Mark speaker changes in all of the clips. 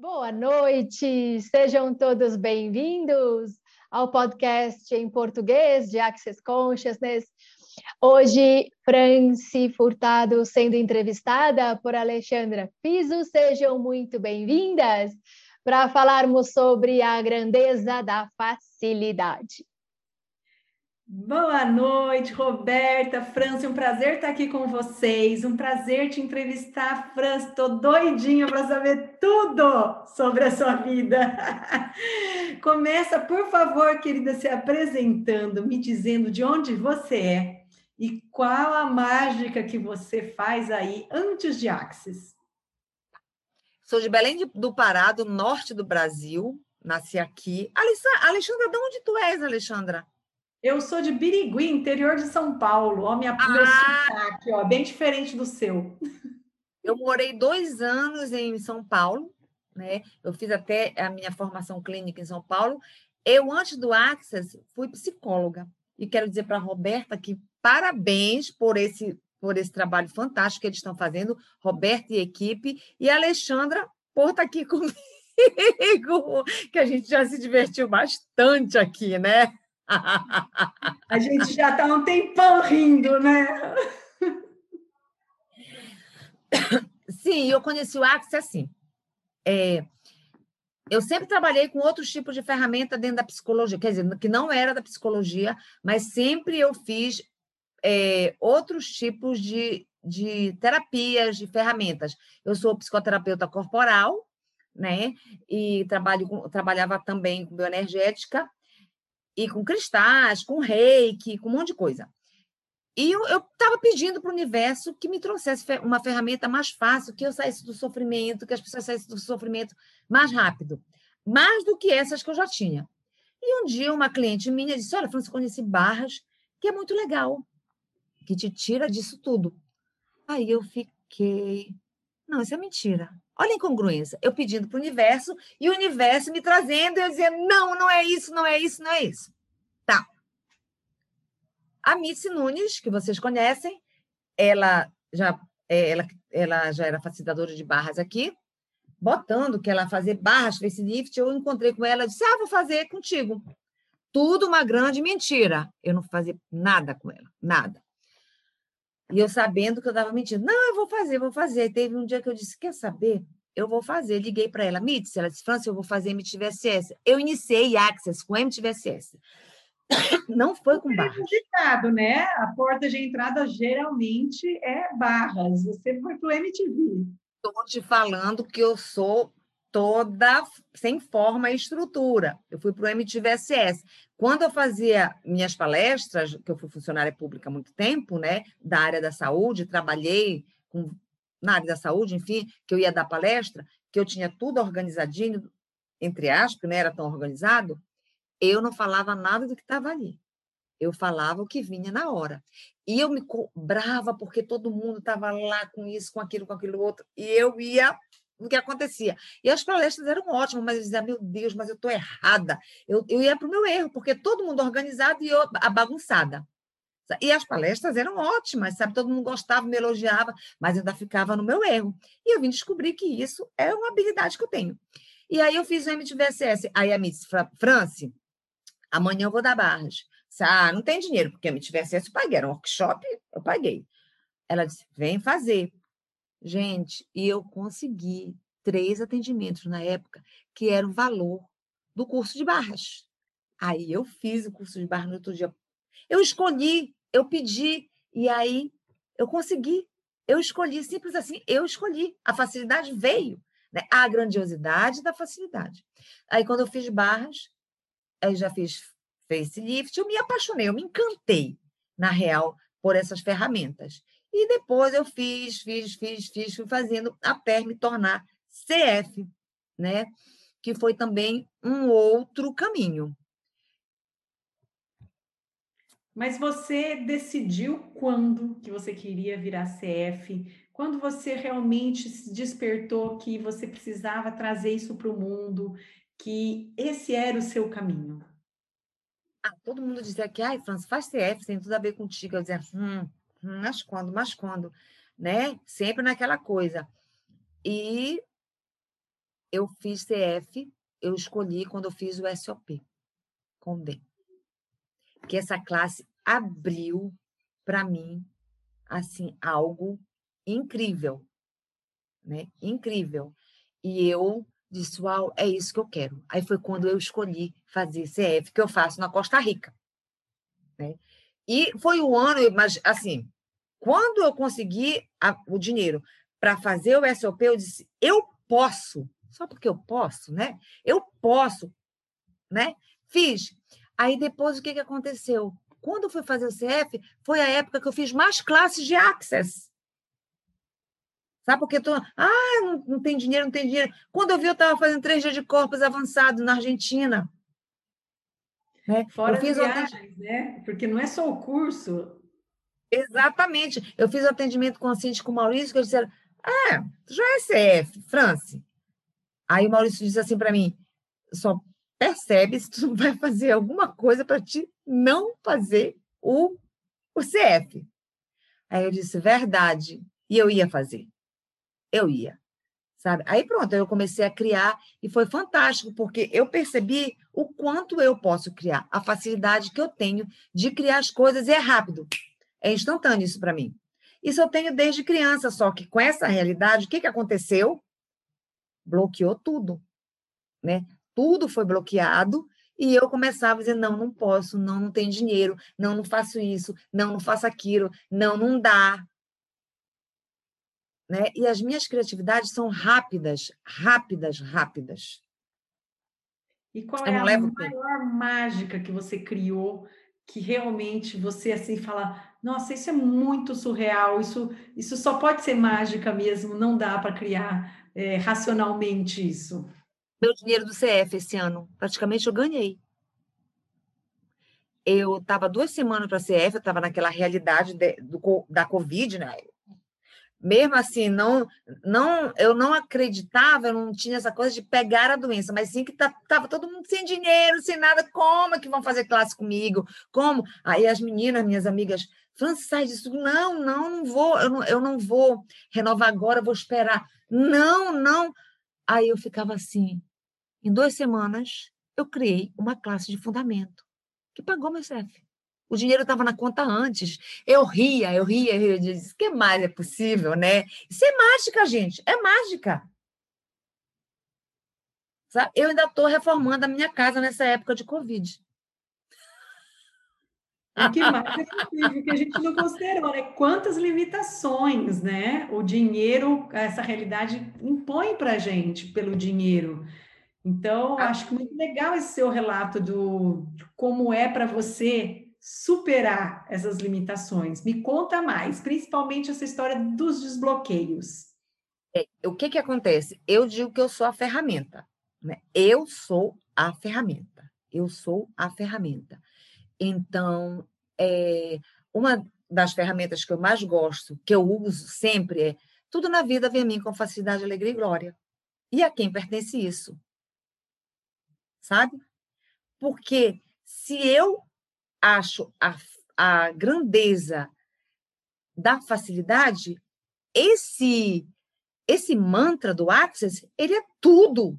Speaker 1: Boa noite, sejam todos bem-vindos ao podcast em português de Access Consciousness. Hoje, Franci Furtado sendo entrevistada por Alexandra Piso. Sejam muito bem-vindas para falarmos sobre a grandeza da facilidade.
Speaker 2: Boa noite, Roberta, França, um prazer estar aqui com vocês, um prazer te entrevistar, França, estou doidinha para saber tudo sobre a sua vida. Começa, por favor, querida, se apresentando, me dizendo de onde você é e qual a mágica que você faz aí antes de Axis.
Speaker 3: Sou de Belém do Pará, do norte do Brasil, nasci aqui. Alexandra, de onde tu és, Alexandra?
Speaker 2: Eu sou de Birigui, interior de São Paulo. Ó, minha, ah. meu sotaque, ó, bem diferente do seu.
Speaker 3: Eu morei dois anos em São Paulo, né? Eu fiz até a minha formação clínica em São Paulo. Eu, antes do Access, fui psicóloga. E quero dizer para a Roberta que parabéns por esse, por esse trabalho fantástico que eles estão fazendo, Roberta e equipe, e a Alexandra por estar aqui comigo, que a gente já se divertiu bastante aqui, né?
Speaker 2: A gente já está um tempão rindo, né?
Speaker 3: Sim, eu conheci o Axis assim. É, eu sempre trabalhei com outros tipos de ferramenta dentro da psicologia, quer dizer, que não era da psicologia, mas sempre eu fiz é, outros tipos de, de terapias, de ferramentas. Eu sou psicoterapeuta corporal, né? E trabalho com, trabalhava também com bioenergética e com cristais, com reiki, com um monte de coisa. E eu estava pedindo para o universo que me trouxesse uma ferramenta mais fácil, que eu saísse do sofrimento, que as pessoas saíssem do sofrimento mais rápido, mais do que essas que eu já tinha. E um dia uma cliente minha disse: Olha, França, conheci barras, que é muito legal, que te tira disso tudo. Aí eu fiquei. Não, isso é mentira. Olha a incongruência. Eu pedindo para o universo e o universo me trazendo e eu dizendo: não, não é isso, não é isso, não é isso. Tá. A Missy Nunes, que vocês conhecem, ela já, é, ela, ela já era facilitadora de barras aqui, botando que ela fazia barras facelift, eu encontrei com ela e disse: Ah, vou fazer contigo. Tudo uma grande mentira. Eu não fazia nada com ela, nada. E eu sabendo que eu estava mentindo. Não, eu vou fazer, vou fazer. Teve um dia que eu disse: Quer saber? Eu vou fazer. Liguei para ela, MITS. Ela disse: França, eu vou fazer MTVSS. Eu iniciei Access com MTVSS. Não foi com barras.
Speaker 2: É né? A porta de entrada geralmente é barras. Você foi para o MTV.
Speaker 3: Estou te falando que eu sou toda sem forma e estrutura. Eu fui para o MTVSS. Quando eu fazia minhas palestras, que eu fui funcionária pública há muito tempo, né, da área da saúde, trabalhei com, na área da saúde, enfim, que eu ia dar palestra, que eu tinha tudo organizadinho, entre aspas, não era tão organizado, eu não falava nada do que estava ali. Eu falava o que vinha na hora. E eu me cobrava porque todo mundo estava lá com isso, com aquilo, com aquilo outro, e eu ia no que acontecia. E as palestras eram ótimas, mas eu dizia, meu Deus, mas eu estou errada. Eu, eu ia para o meu erro, porque todo mundo organizado e eu bagunçada. E as palestras eram ótimas, sabe? Todo mundo gostava, me elogiava, mas eu ainda ficava no meu erro. E eu vim descobrir que isso é uma habilidade que eu tenho. E aí eu fiz o MTVSS. Aí a Miss France, amanhã eu vou dar barras. Ah, não tem dinheiro, porque a MTVSS eu paguei, era um workshop, eu paguei. Ela disse, vem fazer. Gente, e eu consegui três atendimentos na época, que era o valor do curso de barras. Aí eu fiz o curso de barras no outro dia. Eu escolhi, eu pedi, e aí eu consegui. Eu escolhi, simples assim, eu escolhi. A facilidade veio. Né? A grandiosidade da facilidade. Aí, quando eu fiz barras, aí já fiz facelift, eu me apaixonei, eu me encantei, na real, por essas ferramentas. E depois eu fiz, fiz, fiz, fiz, fui fazendo até me tornar CF, né? Que foi também um outro caminho.
Speaker 2: Mas você decidiu quando que você queria virar CF? Quando você realmente se despertou que você precisava trazer isso para o mundo, que esse era o seu caminho?
Speaker 3: Ah, todo mundo dizia que, ai, França, faz CF, tem tudo a ver contigo. Eu dizia, hum, mas quando, mas quando, né? Sempre naquela coisa. E eu fiz CF, eu escolhi quando eu fiz o SOP com D. Que essa classe abriu para mim assim algo incrível, né? Incrível. E eu disse, uau, é isso que eu quero. Aí foi quando eu escolhi fazer CF, que eu faço na Costa Rica. Né? E foi o ano, mas assim, quando eu consegui a, o dinheiro para fazer o SOP, eu disse, eu posso, só porque eu posso, né? Eu posso, né? Fiz. Aí depois o que, que aconteceu? Quando eu fui fazer o CF, foi a época que eu fiz mais classes de Access. Sabe porque tu, ah, não, não tem dinheiro, não tem dinheiro. Quando eu vi, eu estava fazendo três dias de corpos avançado na Argentina.
Speaker 2: Né? Fora eu fiz viagens, né? Porque não é só o curso.
Speaker 3: Exatamente. Eu fiz atendimento consciente com o Maurício, que eles disseram, ah, tu já é CF, France. Aí o Maurício disse assim para mim, só percebe se tu vai fazer alguma coisa para te não fazer o, o CF. Aí eu disse, verdade. E eu ia fazer. Eu ia. Sabe? Aí pronto, eu comecei a criar e foi fantástico, porque eu percebi o quanto eu posso criar, a facilidade que eu tenho de criar as coisas e é rápido. É instantâneo isso para mim. Isso eu tenho desde criança, só que com essa realidade, o que, que aconteceu? Bloqueou tudo. Né? tudo foi bloqueado e eu começava a dizer: não, não posso, não, não tem dinheiro, não, não faço isso, não, não faço aquilo, não, não dá. Né? E as minhas criatividades são rápidas, rápidas, rápidas.
Speaker 2: E qual é a maior mágica que você criou que realmente você assim fala, nossa, isso é muito surreal, isso, isso só pode ser mágica mesmo, não dá para criar é, racionalmente isso
Speaker 3: meu dinheiro do CF esse ano. Praticamente eu ganhei. Eu estava duas semanas para a CF, eu estava naquela realidade de, do, da Covid, né? Mesmo assim, não, não, eu não acreditava, eu não tinha essa coisa de pegar a doença, mas sim que estava tá, todo mundo sem dinheiro, sem nada. Como é que vão fazer classe comigo? Como? Aí as meninas, minhas amigas, Francis, sai disso. Não, não, não vou, eu não, eu não vou renovar agora, vou esperar. Não, não. Aí eu ficava assim, em duas semanas, eu criei uma classe de fundamento que pagou meu CEF. O dinheiro estava na conta antes. Eu ria, eu ria, eu ria. Eu disse, que mais é possível, né? Isso é mágica, gente. É mágica. Sabe? Eu ainda estou reformando a minha casa nessa época de Covid.
Speaker 2: O que mais é possível, que a gente não considerou, né? Quantas limitações, né? O dinheiro, essa realidade impõe para a gente pelo dinheiro. Então, acho que muito legal esse seu relato do como é para você superar essas limitações. Me conta mais, principalmente essa história dos desbloqueios.
Speaker 3: É, o que que acontece? Eu digo que eu sou a ferramenta, né? Eu sou a ferramenta. Eu sou a ferramenta. Então, é, uma das ferramentas que eu mais gosto, que eu uso sempre, é tudo na vida vem a mim com facilidade, alegria e glória. E a quem pertence isso? sabe? Porque se eu acho a, a grandeza da facilidade, esse esse mantra do Access, ele é tudo.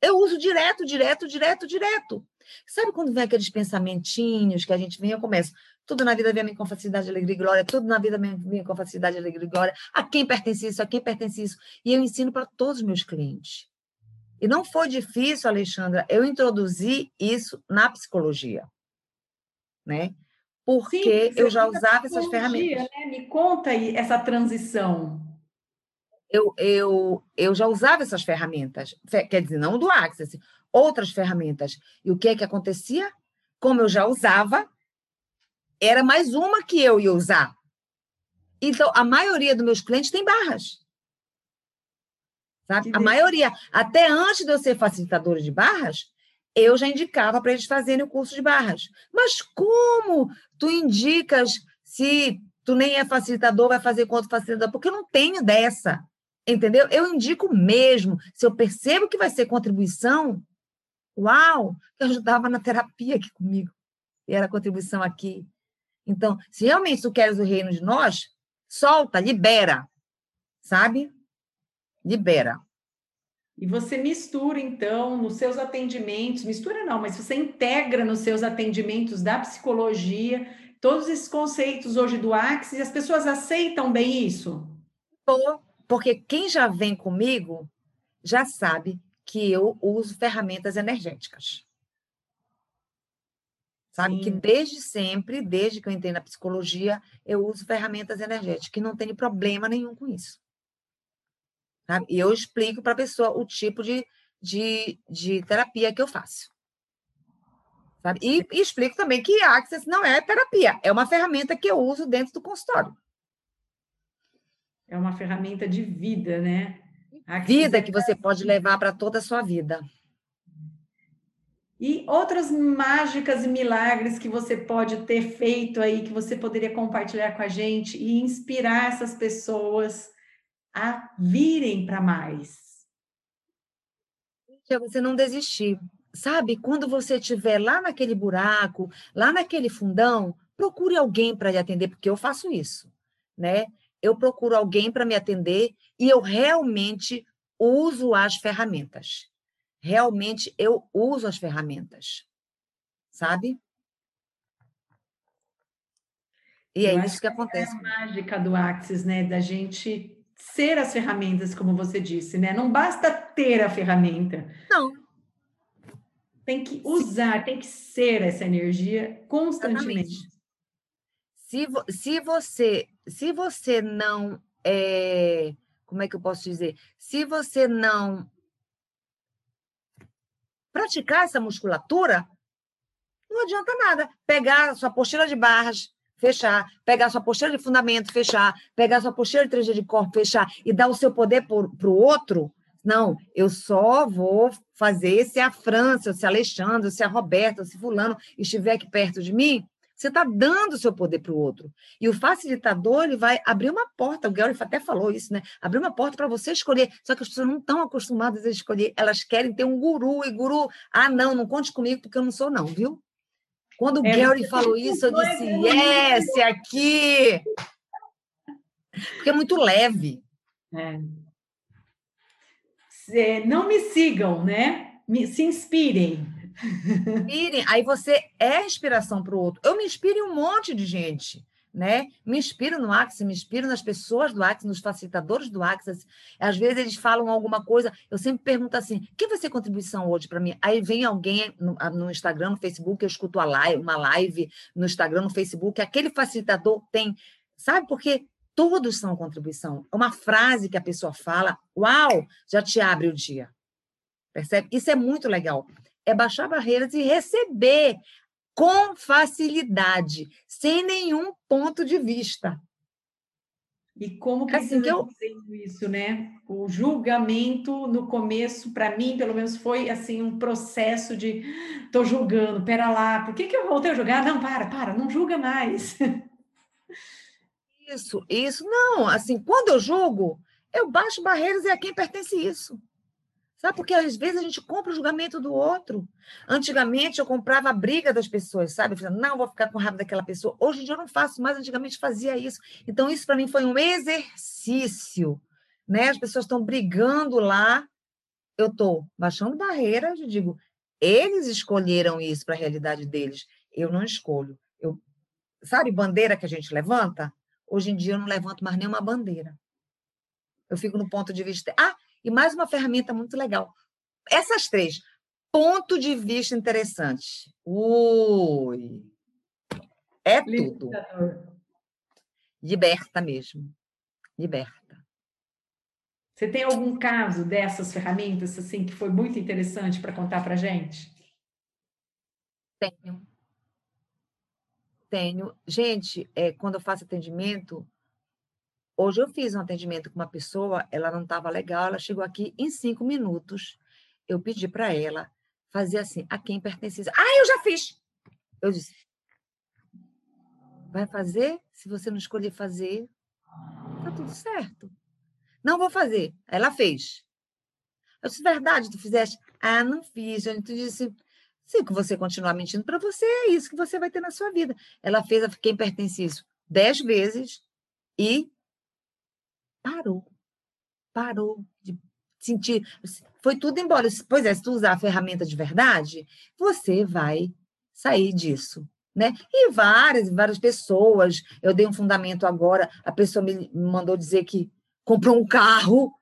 Speaker 3: Eu uso direto, direto, direto, direto. Sabe quando vem aqueles pensamentinhos que a gente vem e começa? Tudo na vida vem com facilidade, alegria e glória, tudo na vida vem com facilidade, alegria e glória. A quem pertence isso, a quem pertence isso. E eu ensino para todos os meus clientes. E não foi difícil, Alexandra, eu introduzir isso na psicologia, né? Porque Sim, eu já usava essas ferramentas.
Speaker 2: Né? Me conta aí essa transição.
Speaker 3: Eu, eu, eu já usava essas ferramentas, quer dizer, não do Access, outras ferramentas. E o que é que acontecia? Como eu já usava, era mais uma que eu ia usar. Então, a maioria dos meus clientes tem barras. Sabe? A maioria, até antes de eu ser facilitadora de barras, eu já indicava para eles fazerem o curso de barras. Mas como tu indicas se tu nem é facilitador, vai fazer quanto facilitador? Porque eu não tenho dessa. Entendeu? Eu indico mesmo. Se eu percebo que vai ser contribuição, uau, eu ajudava na terapia aqui comigo. E era contribuição aqui. Então, se realmente tu queres o reino de nós, solta, libera. Sabe? libera.
Speaker 2: E você mistura, então, nos seus atendimentos, mistura não, mas você integra nos seus atendimentos da psicologia todos esses conceitos hoje do Axis e as pessoas aceitam bem isso?
Speaker 3: Porque quem já vem comigo já sabe que eu uso ferramentas energéticas. Sabe Sim. que desde sempre, desde que eu entrei na psicologia, eu uso ferramentas energéticas, que não tem problema nenhum com isso. Sabe? E eu explico para a pessoa o tipo de, de, de terapia que eu faço. Sabe? E, e, explico também que Access não é terapia, é uma ferramenta que eu uso dentro do consultório.
Speaker 2: É uma ferramenta de vida, né?
Speaker 3: Access vida é... que você pode levar para toda a sua vida.
Speaker 2: E outras mágicas e milagres que você pode ter feito aí, que você poderia compartilhar com a gente e inspirar essas pessoas a virem para mais.
Speaker 3: Você não desistir. Sabe, quando você estiver lá naquele buraco, lá naquele fundão, procure alguém para lhe atender, porque eu faço isso, né? Eu procuro alguém para me atender e eu realmente uso as ferramentas. Realmente eu uso as ferramentas. Sabe? E é isso que acontece. É
Speaker 2: a mágica do Axis, né? Da gente ser as ferramentas, como você disse, né? Não basta ter a ferramenta.
Speaker 3: Não.
Speaker 2: Tem que usar, Sim. tem que ser essa energia constantemente.
Speaker 3: Se, se você se você não é, como é que eu posso dizer? Se você não praticar essa musculatura, não adianta nada. Pegar a sua postura de barras, fechar, pegar sua postura de fundamento, fechar, pegar sua postura de treja de corpo, fechar e dar o seu poder para o outro. Não, eu só vou fazer se a França, se a Alexandre, se a Roberta, se fulano estiver aqui perto de mim. Você está dando o seu poder para o outro. E o facilitador, ele vai abrir uma porta, o Gary até falou isso, né? Abrir uma porta para você escolher. Só que as pessoas não estão acostumadas a escolher, elas querem ter um guru, e guru, ah, não, não conte comigo porque eu não sou, não, viu? Quando o é, Gary falou isso, eu disse, yes, aqui! Porque é muito leve.
Speaker 2: É. Não me sigam, né? Me, se inspirem.
Speaker 3: Inspirem. Aí você é inspiração para o outro. Eu me inspiro em um monte de gente né? Me inspiro no Axis, me inspiro nas pessoas do Axis, nos facilitadores do Axis. Às vezes eles falam alguma coisa, eu sempre pergunto assim: que vai ser contribuição hoje para mim? Aí vem alguém no, no, Instagram, no Facebook, eu escuto a live, uma live no Instagram, no Facebook, aquele facilitador tem, sabe? Porque todos são contribuição. É uma frase que a pessoa fala, uau, já te abre o dia. Percebe? Isso é muito legal. É baixar barreiras e receber com facilidade, sem nenhum ponto de vista.
Speaker 2: E como que assim que eu isso, né? O julgamento no começo, para mim, pelo menos, foi assim um processo de tô julgando, pera lá, por que, que eu voltei a julgar? Não, para, para, não julga mais.
Speaker 3: Isso, isso, não, assim, quando eu julgo, eu baixo barreiras e a quem pertence isso. Sabe? Porque às vezes a gente compra o julgamento do outro. Antigamente eu comprava a briga das pessoas, sabe? Eu não, vou ficar com raiva daquela pessoa. Hoje em dia eu não faço mais, antigamente fazia isso. Então, isso para mim foi um exercício. Né? As pessoas estão brigando lá, eu estou baixando barreiras e digo, eles escolheram isso para a realidade deles. Eu não escolho. Eu, sabe, bandeira que a gente levanta? Hoje em dia eu não levanto mais nenhuma bandeira. Eu fico no ponto de vista. Ah, e mais uma ferramenta muito legal. Essas três. Ponto de vista interessante. Ui! É tudo. Liberta mesmo. Liberta.
Speaker 2: Você tem algum caso dessas ferramentas assim que foi muito interessante para contar para gente?
Speaker 3: Tenho. Tenho. Gente, é, quando eu faço atendimento, Hoje eu fiz um atendimento com uma pessoa, ela não estava legal, ela chegou aqui em cinco minutos. Eu pedi para ela fazer assim, a quem pertence. Ah, eu já fiz! Eu disse, vai fazer? Se você não escolher fazer, tá tudo certo. Não vou fazer. Ela fez. Eu disse, verdade, tu fizeste? Ah, não fiz. gente. tu disse, se você continuar mentindo para você, é isso que você vai ter na sua vida. Ela fez a quem pertence isso dez vezes e parou. Parou de sentir. foi tudo embora. Pois é, se tu usar a ferramenta de verdade, você vai sair disso. Né? E várias, várias pessoas. Eu dei um fundamento agora, a pessoa me mandou dizer que comprou um carro,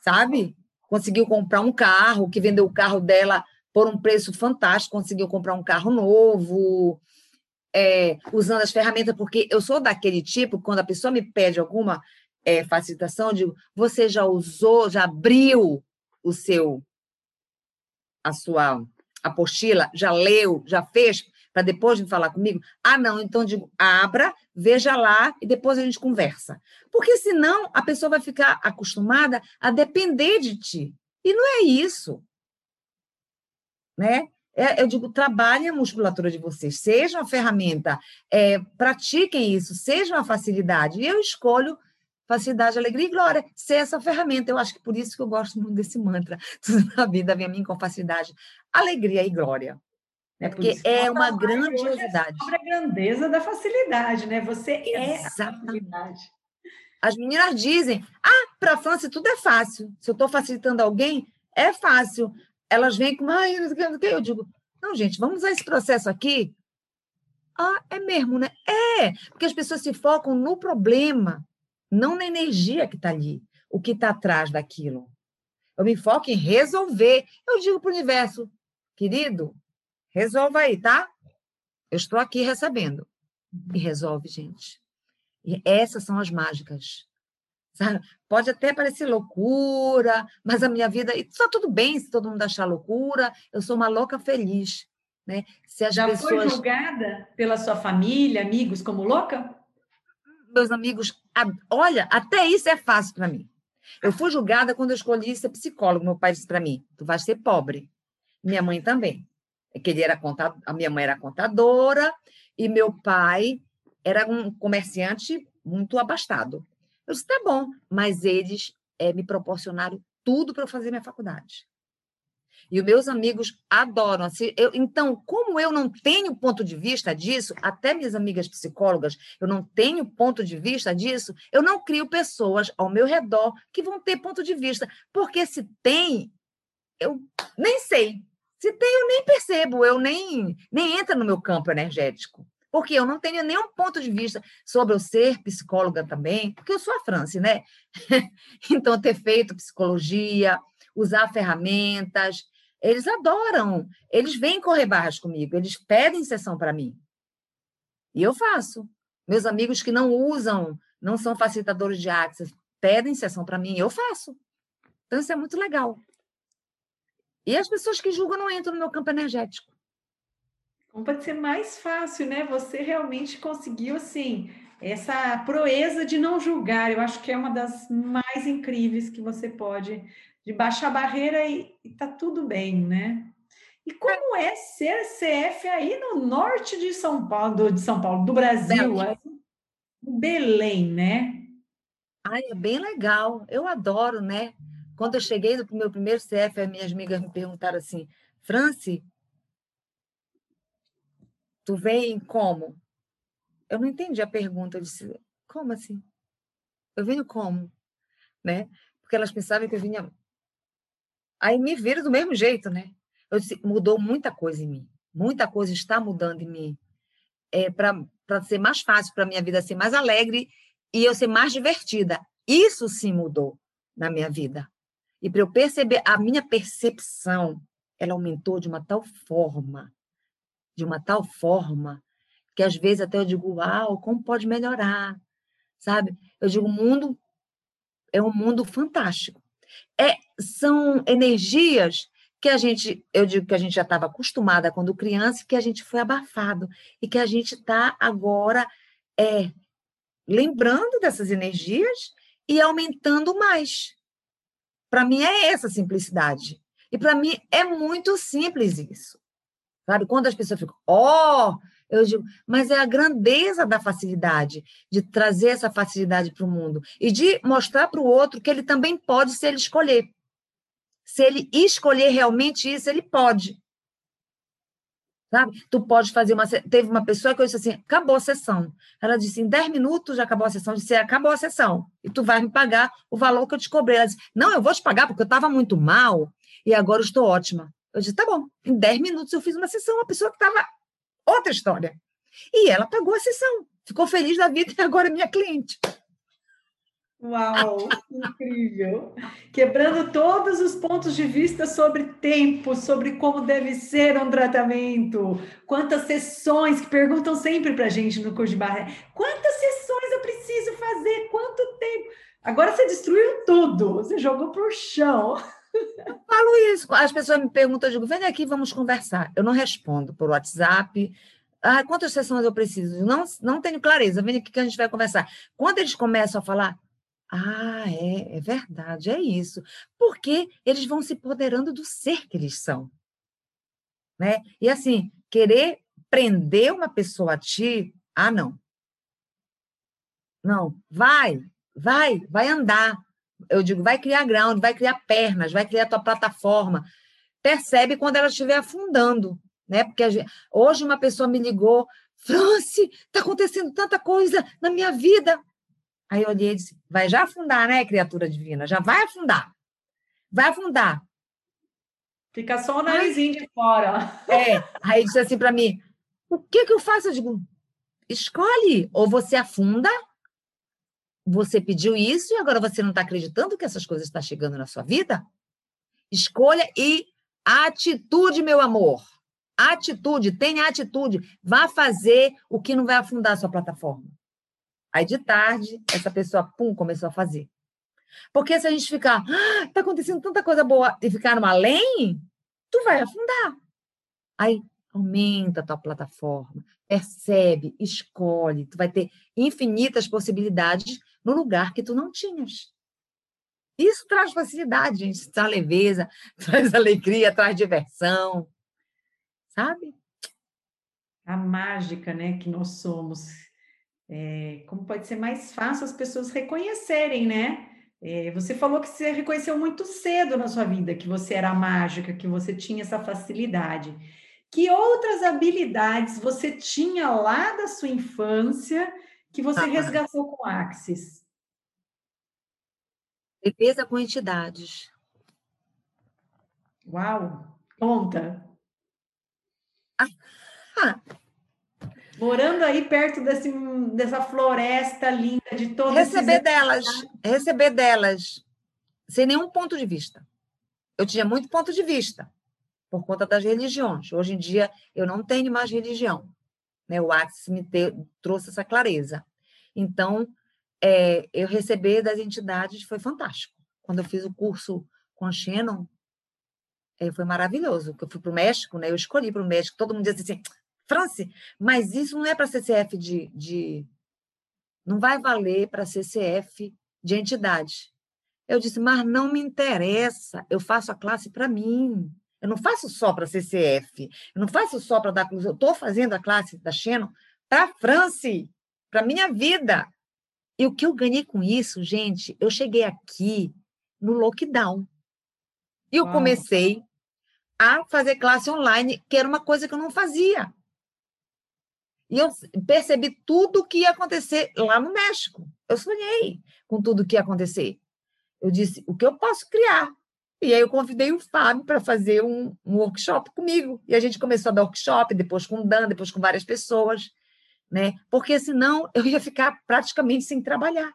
Speaker 3: sabe? Conseguiu comprar um carro, que vendeu o carro dela por um preço fantástico, conseguiu comprar um carro novo, é, usando as ferramentas, porque eu sou daquele tipo, quando a pessoa me pede alguma é, facilitação, digo, você já usou, já abriu o seu, a sua apostila, já leu, já fez, para depois de falar comigo? Ah, não, então digo, abra, veja lá e depois a gente conversa. Porque senão a pessoa vai ficar acostumada a depender de ti. E não é isso. Né? É, eu digo, trabalhem a musculatura de vocês, seja uma ferramenta, é, pratiquem isso, seja uma facilidade. E eu escolho facilidade, alegria e glória, ser essa ferramenta. Eu acho que por isso que eu gosto muito desse mantra. Tudo na vida vem a mim com facilidade, alegria e glória. Né? Porque é uma grandiosidade.
Speaker 2: É sobre a grandeza da facilidade, né? Você é a facilidade.
Speaker 3: As meninas dizem, ah, para a França tudo é fácil. Se eu estou facilitando alguém, é fácil elas vêm com, ai, eu digo, não, gente, vamos usar esse processo aqui. Ah, é mesmo, né? É, porque as pessoas se focam no problema, não na energia que está ali, o que está atrás daquilo. Eu me foco em resolver. Eu digo para o universo, querido, resolva aí, tá? Eu estou aqui recebendo. E resolve, gente. E essas são as mágicas. Sabe? Pode até parecer loucura, mas a minha vida. Está tudo bem se todo mundo achar loucura, eu sou uma louca feliz. Né? Se
Speaker 2: as Já pessoas... foi julgada pela sua família, amigos, como louca?
Speaker 3: Meus amigos, olha, até isso é fácil para mim. Eu fui julgada quando eu escolhi ser psicólogo. Meu pai disse para mim: tu vais ser pobre. Minha mãe também. É que ele era contador, a minha mãe era contadora e meu pai era um comerciante muito abastado. Eu disse, tá bom, mas eles é, me proporcionaram tudo para eu fazer minha faculdade. E os meus amigos adoram. Assim, eu, então, como eu não tenho ponto de vista disso, até minhas amigas psicólogas, eu não tenho ponto de vista disso, eu não crio pessoas ao meu redor que vão ter ponto de vista. Porque se tem, eu nem sei. Se tem, eu nem percebo, eu nem, nem entra no meu campo energético. Porque eu não tenho nenhum ponto de vista sobre eu ser psicóloga também, porque eu sou a Franci, né? então, ter feito psicologia, usar ferramentas, eles adoram. Eles vêm correr barras comigo, eles pedem sessão para mim. E eu faço. Meus amigos que não usam, não são facilitadores de Access, pedem sessão para mim, eu faço. Então, isso é muito legal. E as pessoas que julgam não entram no meu campo energético.
Speaker 2: Como pode ser mais fácil, né? Você realmente conseguiu, assim, essa proeza de não julgar. Eu acho que é uma das mais incríveis que você pode, de baixar a barreira e, e tá tudo bem, né? E como é ser CF aí no norte de São Paulo, de São Paulo, do Brasil, aí, Belém, né?
Speaker 3: Ai, é bem legal. Eu adoro, né? Quando eu cheguei no meu primeiro CF, as minhas amigas me perguntaram assim, Franci, Tu vem como? Eu não entendi a pergunta. Eu disse, como assim? Eu venho como? Né? Porque elas pensavam que eu vinha. Aí me viram do mesmo jeito, né? Eu disse, mudou muita coisa em mim. Muita coisa está mudando em mim. É, para ser mais fácil, para minha vida ser mais alegre e eu ser mais divertida. Isso sim mudou na minha vida. E para eu perceber, a minha percepção, ela aumentou de uma tal forma de uma tal forma que às vezes até eu digo, uau, como pode melhorar, sabe? Eu digo, o mundo é um mundo fantástico. É, são energias que a gente, eu digo que a gente já estava acostumada quando criança, que a gente foi abafado e que a gente está agora é, lembrando dessas energias e aumentando mais. Para mim é essa simplicidade. E para mim é muito simples isso. Sabe? Quando as pessoas ficam, ó, oh! Eu digo, mas é a grandeza da facilidade, de trazer essa facilidade para o mundo e de mostrar para o outro que ele também pode se ele escolher. Se ele escolher realmente isso, ele pode. Sabe? Tu pode fazer uma. Teve uma pessoa que eu disse assim: acabou a sessão. Ela disse: em 10 minutos já acabou a sessão. Eu disse: acabou a sessão. E tu vai me pagar o valor que eu te cobrei. Ela disse: não, eu vou te pagar porque eu estava muito mal e agora estou ótima. Eu disse: tá bom. Em 10 minutos eu fiz uma sessão. Uma pessoa que estava. Outra história. E ela pagou a sessão. Ficou feliz da vida e agora é minha cliente.
Speaker 2: Uau, incrível! Quebrando todos os pontos de vista sobre tempo, sobre como deve ser um tratamento, quantas sessões, que perguntam sempre para a gente no curso de barra, quantas sessões eu preciso fazer, quanto tempo? Agora você destruiu tudo, você jogou para o chão.
Speaker 3: Eu falo isso, as pessoas me perguntam, eu digo, vem aqui, vamos conversar. Eu não respondo por WhatsApp, ah, quantas sessões eu preciso? Não, não tenho clareza. Vem aqui que a gente vai conversar. Quando eles começam a falar, ah, é, é verdade, é isso. Porque eles vão se empoderando do ser que eles são. Né? E assim, querer prender uma pessoa a ti, ah, não. Não, vai, vai, vai andar. Eu digo, vai criar ground, vai criar pernas, vai criar tua plataforma. Percebe quando ela estiver afundando, né? Porque gente, hoje uma pessoa me ligou, France, está acontecendo tanta coisa na minha vida. Aí eu olhei e disse: vai já afundar, né, criatura divina? Já vai afundar. Vai afundar.
Speaker 2: Fica só o narizinho de fora.
Speaker 3: É. Aí disse assim para mim: o que, que eu faço? Eu digo: escolhe. Ou você afunda, você pediu isso e agora você não está acreditando que essas coisas estão chegando na sua vida? Escolha e atitude, meu amor. Atitude, tenha atitude. Vá fazer o que não vai afundar a sua plataforma. Aí de tarde, essa pessoa, pum, começou a fazer. Porque se a gente ficar, ah, tá acontecendo tanta coisa boa, e ficar no além, tu vai afundar. Aí aumenta a tua plataforma, percebe, escolhe, tu vai ter infinitas possibilidades no lugar que tu não tinhas. Isso traz facilidade, gente, traz leveza, traz alegria, traz diversão, sabe?
Speaker 2: A mágica, né, que nós somos é, como pode ser mais fácil as pessoas reconhecerem, né? É, você falou que você reconheceu muito cedo na sua vida que você era mágica, que você tinha essa facilidade. Que outras habilidades você tinha lá da sua infância que você ah, resgatou com Axis?
Speaker 3: Defesa com entidades.
Speaker 2: Uau! Conta. Ah, Morando aí perto desse, dessa floresta linda de todas
Speaker 3: Receber delas, receber delas, sem nenhum ponto de vista. Eu tinha muito ponto de vista, por conta das religiões. Hoje em dia, eu não tenho mais religião. Né? O Axis me trouxe essa clareza. Então, é, eu receber das entidades foi fantástico. Quando eu fiz o curso com a Shannon, é, foi maravilhoso. Eu fui para o México, né? eu escolhi para o México. Todo mundo dizia assim: France, mas isso não é para CCF de, de. Não vai valer para CCF de entidade. Eu disse, mas não me interessa, eu faço a classe para mim. Eu não faço só para CCF, eu não faço só para dar eu estou fazendo a classe da Xeno para a France, para a minha vida. E o que eu ganhei com isso, gente, eu cheguei aqui no lockdown. E eu Uau. comecei a fazer classe online, que era uma coisa que eu não fazia. E eu percebi tudo o que ia acontecer lá no México. Eu sonhei com tudo o que ia acontecer. Eu disse, o que eu posso criar? E aí eu convidei o Fábio para fazer um, um, workshop comigo. E a gente começou a dar workshop, depois com o Dan, depois com várias pessoas, né? Porque senão eu ia ficar praticamente sem trabalhar.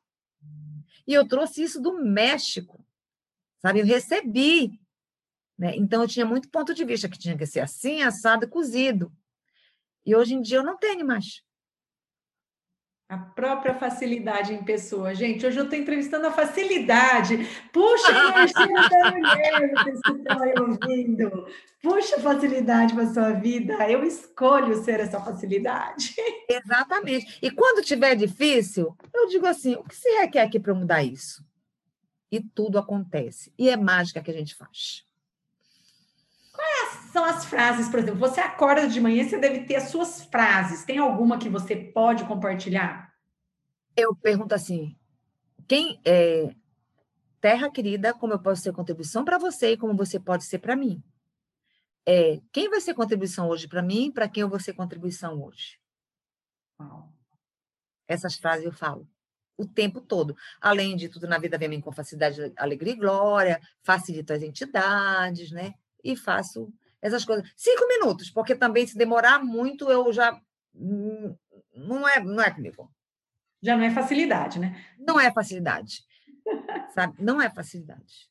Speaker 3: E eu trouxe isso do México, sabe? Eu recebi. Né? Então eu tinha muito ponto de vista que tinha que ser assim, assado, cozido. E hoje em dia eu não tenho mais.
Speaker 2: A própria facilidade em pessoa. Gente, hoje eu estou entrevistando a facilidade. Puxa, vocês estão aí ouvindo. Puxa facilidade para a sua vida. Eu escolho ser essa facilidade.
Speaker 3: Exatamente. E quando tiver difícil, eu digo assim: o que se requer aqui para mudar isso? E tudo acontece. E é mágica que a gente faz
Speaker 2: são as frases, por exemplo, você acorda de manhã, você deve ter as suas frases. Tem alguma que você pode compartilhar?
Speaker 3: Eu pergunto assim: quem é terra querida, como eu posso ser contribuição para você e como você pode ser para mim? é quem vai ser contribuição hoje para mim, para quem eu vou ser contribuição hoje.
Speaker 2: Uau.
Speaker 3: Essas frases eu falo o tempo todo. Além de tudo, na vida vem com facilidade, alegria e glória, facilito as entidades, né? E faço essas coisas. Cinco minutos, porque também se demorar muito, eu já. Hum, não é, não é comigo.
Speaker 2: Já não é facilidade, né?
Speaker 3: Não é facilidade. sabe? Não é facilidade.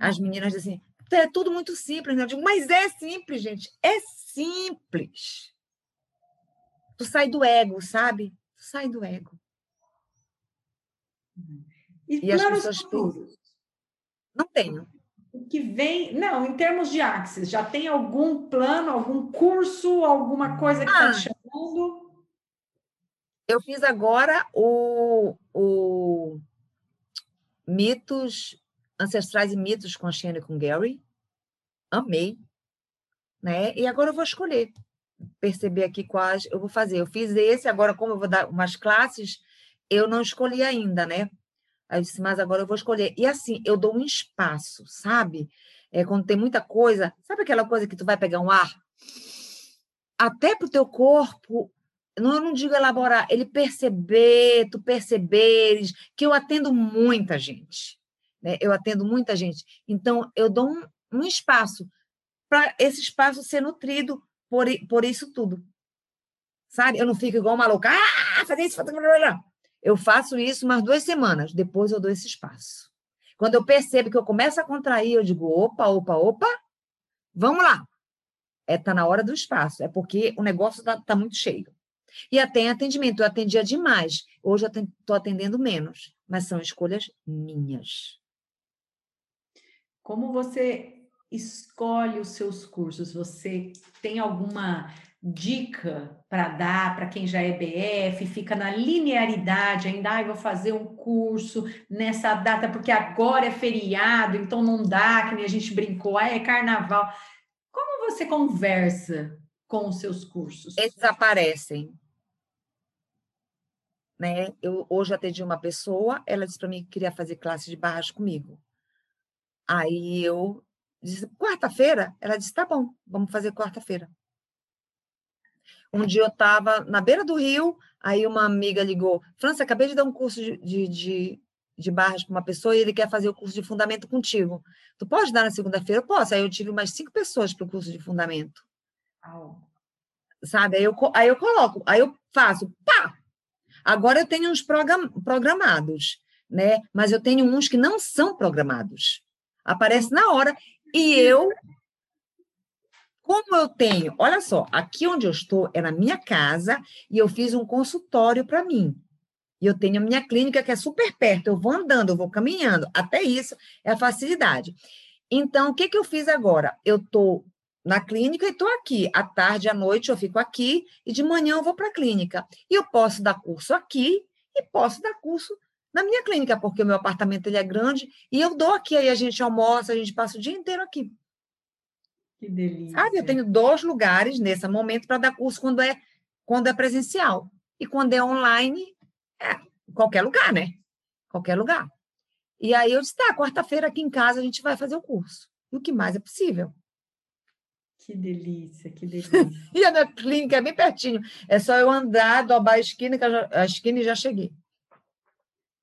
Speaker 3: As meninas dizem assim, é tudo muito simples, né? Eu digo, mas é simples, gente. É simples. Tu sai do ego, sabe? Tu sai do ego.
Speaker 2: E, e as pessoas?
Speaker 3: Não tenho.
Speaker 2: O que vem, não, em termos de Axis, já tem algum plano, algum curso, alguma coisa que está ah, te chamando?
Speaker 3: Eu fiz agora o, o Mitos, Ancestrais e Mitos com a Shane e com Gary. Amei. Né? E agora eu vou escolher. Perceber aqui quais eu vou fazer. Eu fiz esse, agora, como eu vou dar umas classes, eu não escolhi ainda, né? Aí eu disse, mas agora eu vou escolher. E assim, eu dou um espaço, sabe? É, quando tem muita coisa, sabe aquela coisa que tu vai pegar um ar? Até para o teu corpo, não, eu não digo elaborar, ele perceber, tu perceberes, que eu atendo muita gente. Né? Eu atendo muita gente. Então, eu dou um, um espaço para esse espaço ser nutrido por, por isso tudo. Sabe? Eu não fico igual uma louca, ah, fazer isso, fazer isso. Eu faço isso umas duas semanas, depois eu dou esse espaço. Quando eu percebo que eu começo a contrair, eu digo: opa, opa, opa, vamos lá. É, tá na hora do espaço, é porque o negócio está tá muito cheio. E até em atendimento, eu atendia demais. Hoje eu estou atendendo menos, mas são escolhas minhas.
Speaker 2: Como você escolhe os seus cursos? Você tem alguma dica para dar para quem já é BF, fica na linearidade, ainda ah, vou fazer um curso nessa data, porque agora é feriado, então não dá, que nem a gente brincou, ah, é carnaval. Como você conversa com os seus cursos?
Speaker 3: Eles aparecem. Né? Eu hoje atendi uma pessoa, ela disse para mim que queria fazer classe de barras comigo. Aí eu disse, quarta-feira? Ela disse, tá bom, vamos fazer quarta-feira. Um dia eu estava na beira do rio, aí uma amiga ligou: França, acabei de dar um curso de, de, de, de barras para uma pessoa e ele quer fazer o curso de fundamento contigo. Tu pode dar na segunda-feira? Eu posso. Aí eu tive mais cinco pessoas para o curso de fundamento. Oh. Sabe? Aí eu, aí eu coloco, aí eu faço, pá! Agora eu tenho uns program, programados, né? Mas eu tenho uns que não são programados. Aparece na hora e eu como eu tenho, olha só, aqui onde eu estou é na minha casa e eu fiz um consultório para mim. E eu tenho a minha clínica que é super perto, eu vou andando, eu vou caminhando. Até isso é facilidade. Então, o que, que eu fiz agora? Eu estou na clínica e estou aqui. À tarde, à noite, eu fico aqui e de manhã eu vou para a clínica. E eu posso dar curso aqui e posso dar curso na minha clínica, porque o meu apartamento ele é grande e eu dou aqui, aí a gente almoça, a gente passa o dia inteiro aqui.
Speaker 2: Que delícia.
Speaker 3: Sabe, eu tenho dois lugares nesse momento para dar curso quando é, quando é presencial. E quando é online, é qualquer lugar, né? Qualquer lugar. E aí eu disse, tá, quarta-feira aqui em casa a gente vai fazer o curso. E o que mais é possível.
Speaker 2: Que delícia, que delícia. e
Speaker 3: a minha clínica é bem pertinho. É só eu andar, dobrar a esquina, a esquina e já cheguei.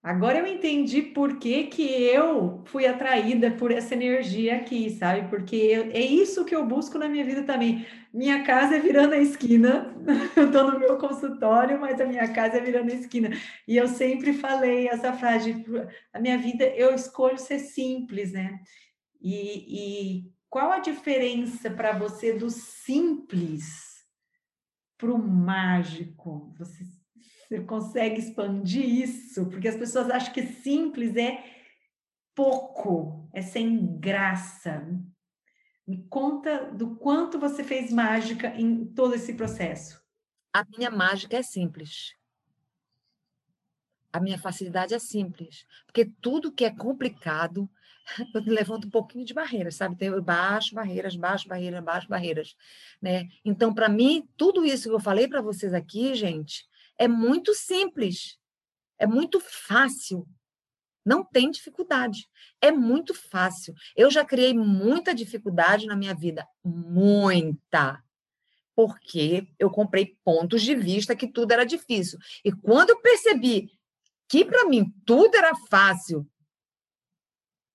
Speaker 2: Agora eu entendi por que, que eu fui atraída por essa energia aqui, sabe? Porque eu, é isso que eu busco na minha vida também. Minha casa é virando a esquina, eu estou no meu consultório, mas a minha casa é virando a esquina. E eu sempre falei essa frase: a minha vida eu escolho ser simples, né? E, e qual a diferença para você do simples para o mágico? Você você consegue expandir isso? Porque as pessoas acham que simples é pouco, é sem graça. Me conta do quanto você fez mágica em todo esse processo.
Speaker 3: A minha mágica é simples. A minha facilidade é simples. Porque tudo que é complicado, eu levanto um pouquinho de barreiras, sabe? Tem baixo barreiras, baixo barreiras, baixo barreiras, né? Então, para mim, tudo isso que eu falei para vocês aqui, gente, é muito simples, é muito fácil. Não tem dificuldade. É muito fácil. Eu já criei muita dificuldade na minha vida. Muita. Porque eu comprei pontos de vista que tudo era difícil. E quando eu percebi que para mim tudo era fácil,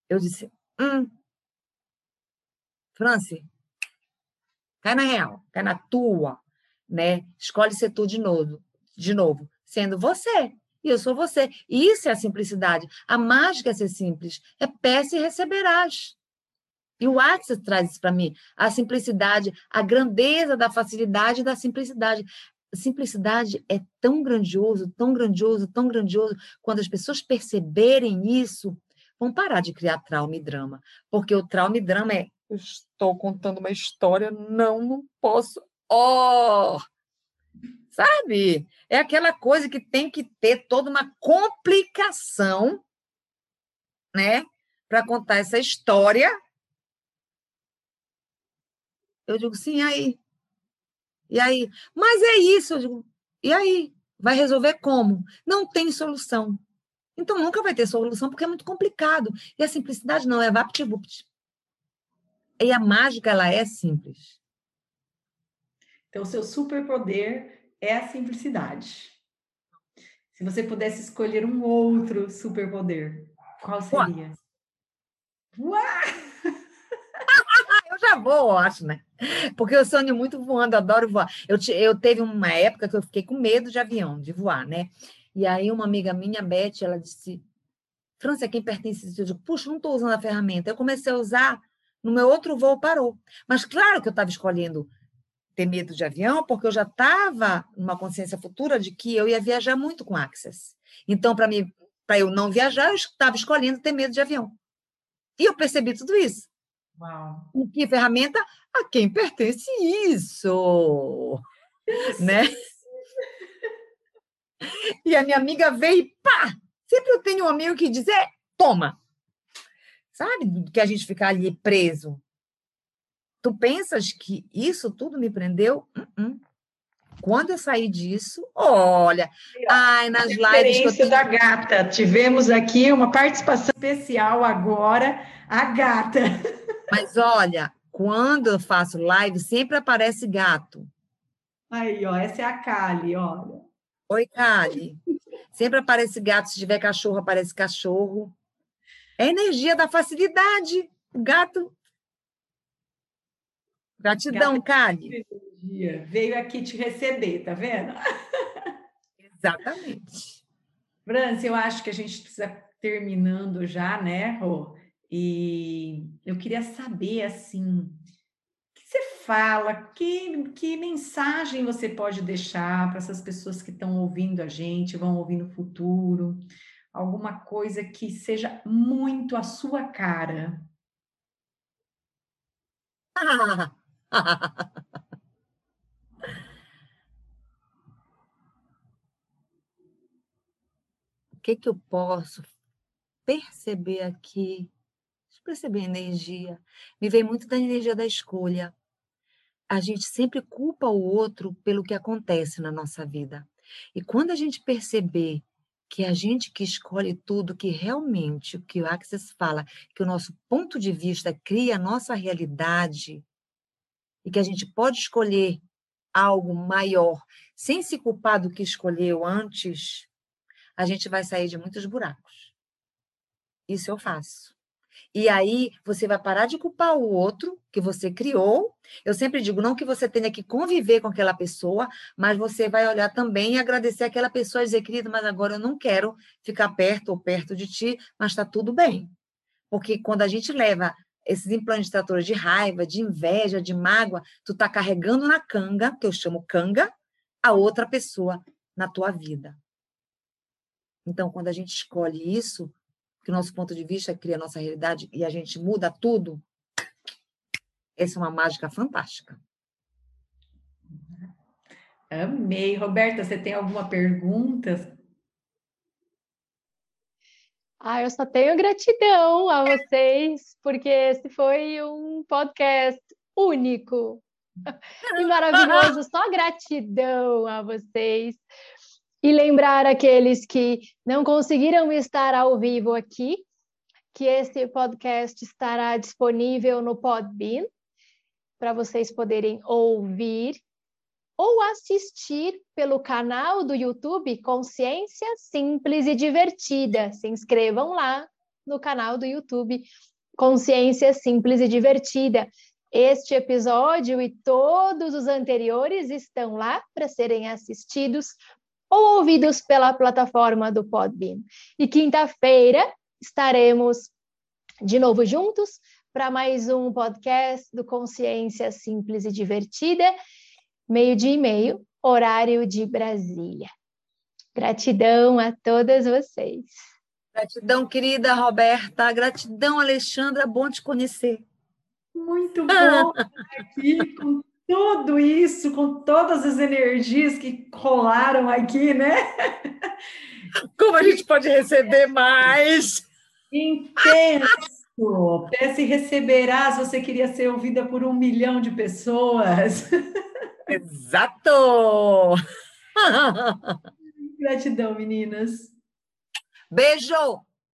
Speaker 3: eu disse: hum, Franci, cai na real, cai na tua, né? Escolhe ser tu de novo, de novo, sendo você e eu sou você. Isso é a simplicidade. A mágica é ser simples. É peça e receberás. E o Axis traz isso para mim. A simplicidade, a grandeza da facilidade e da simplicidade. Simplicidade é tão grandioso, tão grandioso, tão grandioso. Quando as pessoas perceberem isso, vão parar de criar trauma e drama. Porque o trauma e drama é estou contando uma história, não, não posso. Oh! Sabe? É aquela coisa que tem que ter toda uma complicação, né? Para contar essa história. Eu digo, sim, e aí? E aí? Mas é isso, eu digo, e aí? Vai resolver como? Não tem solução. Então nunca vai ter solução porque é muito complicado. E a simplicidade não é vapt-vupt. E a mágica, ela é simples.
Speaker 2: Então, o seu superpoder é a simplicidade. Se você pudesse escolher um outro superpoder, qual seria?
Speaker 3: Uau! eu já vou, eu acho, né? Porque eu sonho muito voando, adoro voar. Eu, eu teve uma época que eu fiquei com medo de avião, de voar, né? E aí uma amiga minha, Beth, ela disse, França, quem pertence a Eu digo, puxa, não estou usando a ferramenta. Eu comecei a usar, no meu outro voo parou. Mas claro que eu estava escolhendo ter medo de avião, porque eu já estava numa consciência futura de que eu ia viajar muito com Access. Então, para mim, para eu não viajar, eu estava escolhendo ter medo de avião. E eu percebi tudo isso.
Speaker 2: Uau.
Speaker 3: E que ferramenta? A quem pertence isso? né? E a minha amiga veio e pá! Sempre eu tenho um amigo que diz: é, toma. Sabe? Que a gente ficar ali preso. Tu pensas que isso tudo me prendeu? Uh -uh. Quando eu saí disso, olha, ai, nas lives.
Speaker 2: Que eu... da gata. Tivemos aqui uma participação especial agora, a gata.
Speaker 3: Mas olha, quando eu faço live, sempre aparece gato.
Speaker 2: Aí, ó, essa é a Kali, olha.
Speaker 3: Oi, Kali. Sempre aparece gato, se tiver cachorro, aparece cachorro. É energia da facilidade. O gato Gratidão, Kali.
Speaker 2: Veio aqui te receber, tá vendo?
Speaker 3: Exatamente.
Speaker 2: França, eu acho que a gente precisa terminando já, né, Rô? E eu queria saber, assim, o que você fala, que, que mensagem você pode deixar para essas pessoas que estão ouvindo a gente, vão ouvir no futuro, alguma coisa que seja muito a sua cara.
Speaker 3: Ah, o que, que eu posso perceber aqui? Deixa eu perceber a energia. Me vem muito da energia da escolha. A gente sempre culpa o outro pelo que acontece na nossa vida. E quando a gente perceber que a gente que escolhe tudo, que realmente o que o Axis fala, que o nosso ponto de vista cria a nossa realidade, e que a gente pode escolher algo maior sem se culpar do que escolheu antes, a gente vai sair de muitos buracos. Isso eu faço. E aí você vai parar de culpar o outro que você criou. Eu sempre digo, não que você tenha que conviver com aquela pessoa, mas você vai olhar também e agradecer aquela pessoa e dizer, querido, mas agora eu não quero ficar perto ou perto de ti, mas está tudo bem. Porque quando a gente leva esses implantes tratores de raiva, de inveja, de mágoa, tu tá carregando na canga, que eu chamo canga, a outra pessoa na tua vida. Então, quando a gente escolhe isso, que o nosso ponto de vista cria a nossa realidade e a gente muda tudo, essa é uma mágica fantástica.
Speaker 2: Amei. Roberta, você tem alguma pergunta
Speaker 1: ah, eu só tenho gratidão a vocês, porque esse foi um podcast único e maravilhoso. Só gratidão a vocês. E lembrar aqueles que não conseguiram estar ao vivo aqui, que esse podcast estará disponível no Podbean, para vocês poderem ouvir ou assistir pelo canal do YouTube Consciência Simples e Divertida. Se inscrevam lá no canal do YouTube Consciência Simples e Divertida. Este episódio e todos os anteriores estão lá para serem assistidos ou ouvidos pela plataforma do Podbean. E quinta-feira estaremos de novo juntos para mais um podcast do Consciência Simples e Divertida, meio-dia e meio, horário de Brasília. Gratidão a todas vocês.
Speaker 3: Gratidão, querida Roberta. Gratidão, Alexandra. Bom te conhecer.
Speaker 2: Muito bom estar aqui com tudo isso, com todas as energias que rolaram aqui, né?
Speaker 3: Como a gente pode receber mais?
Speaker 2: Intenso! Peça e receberás, você queria ser ouvida por um milhão de pessoas.
Speaker 3: Exato!
Speaker 2: Gratidão, meninas.
Speaker 3: Beijo!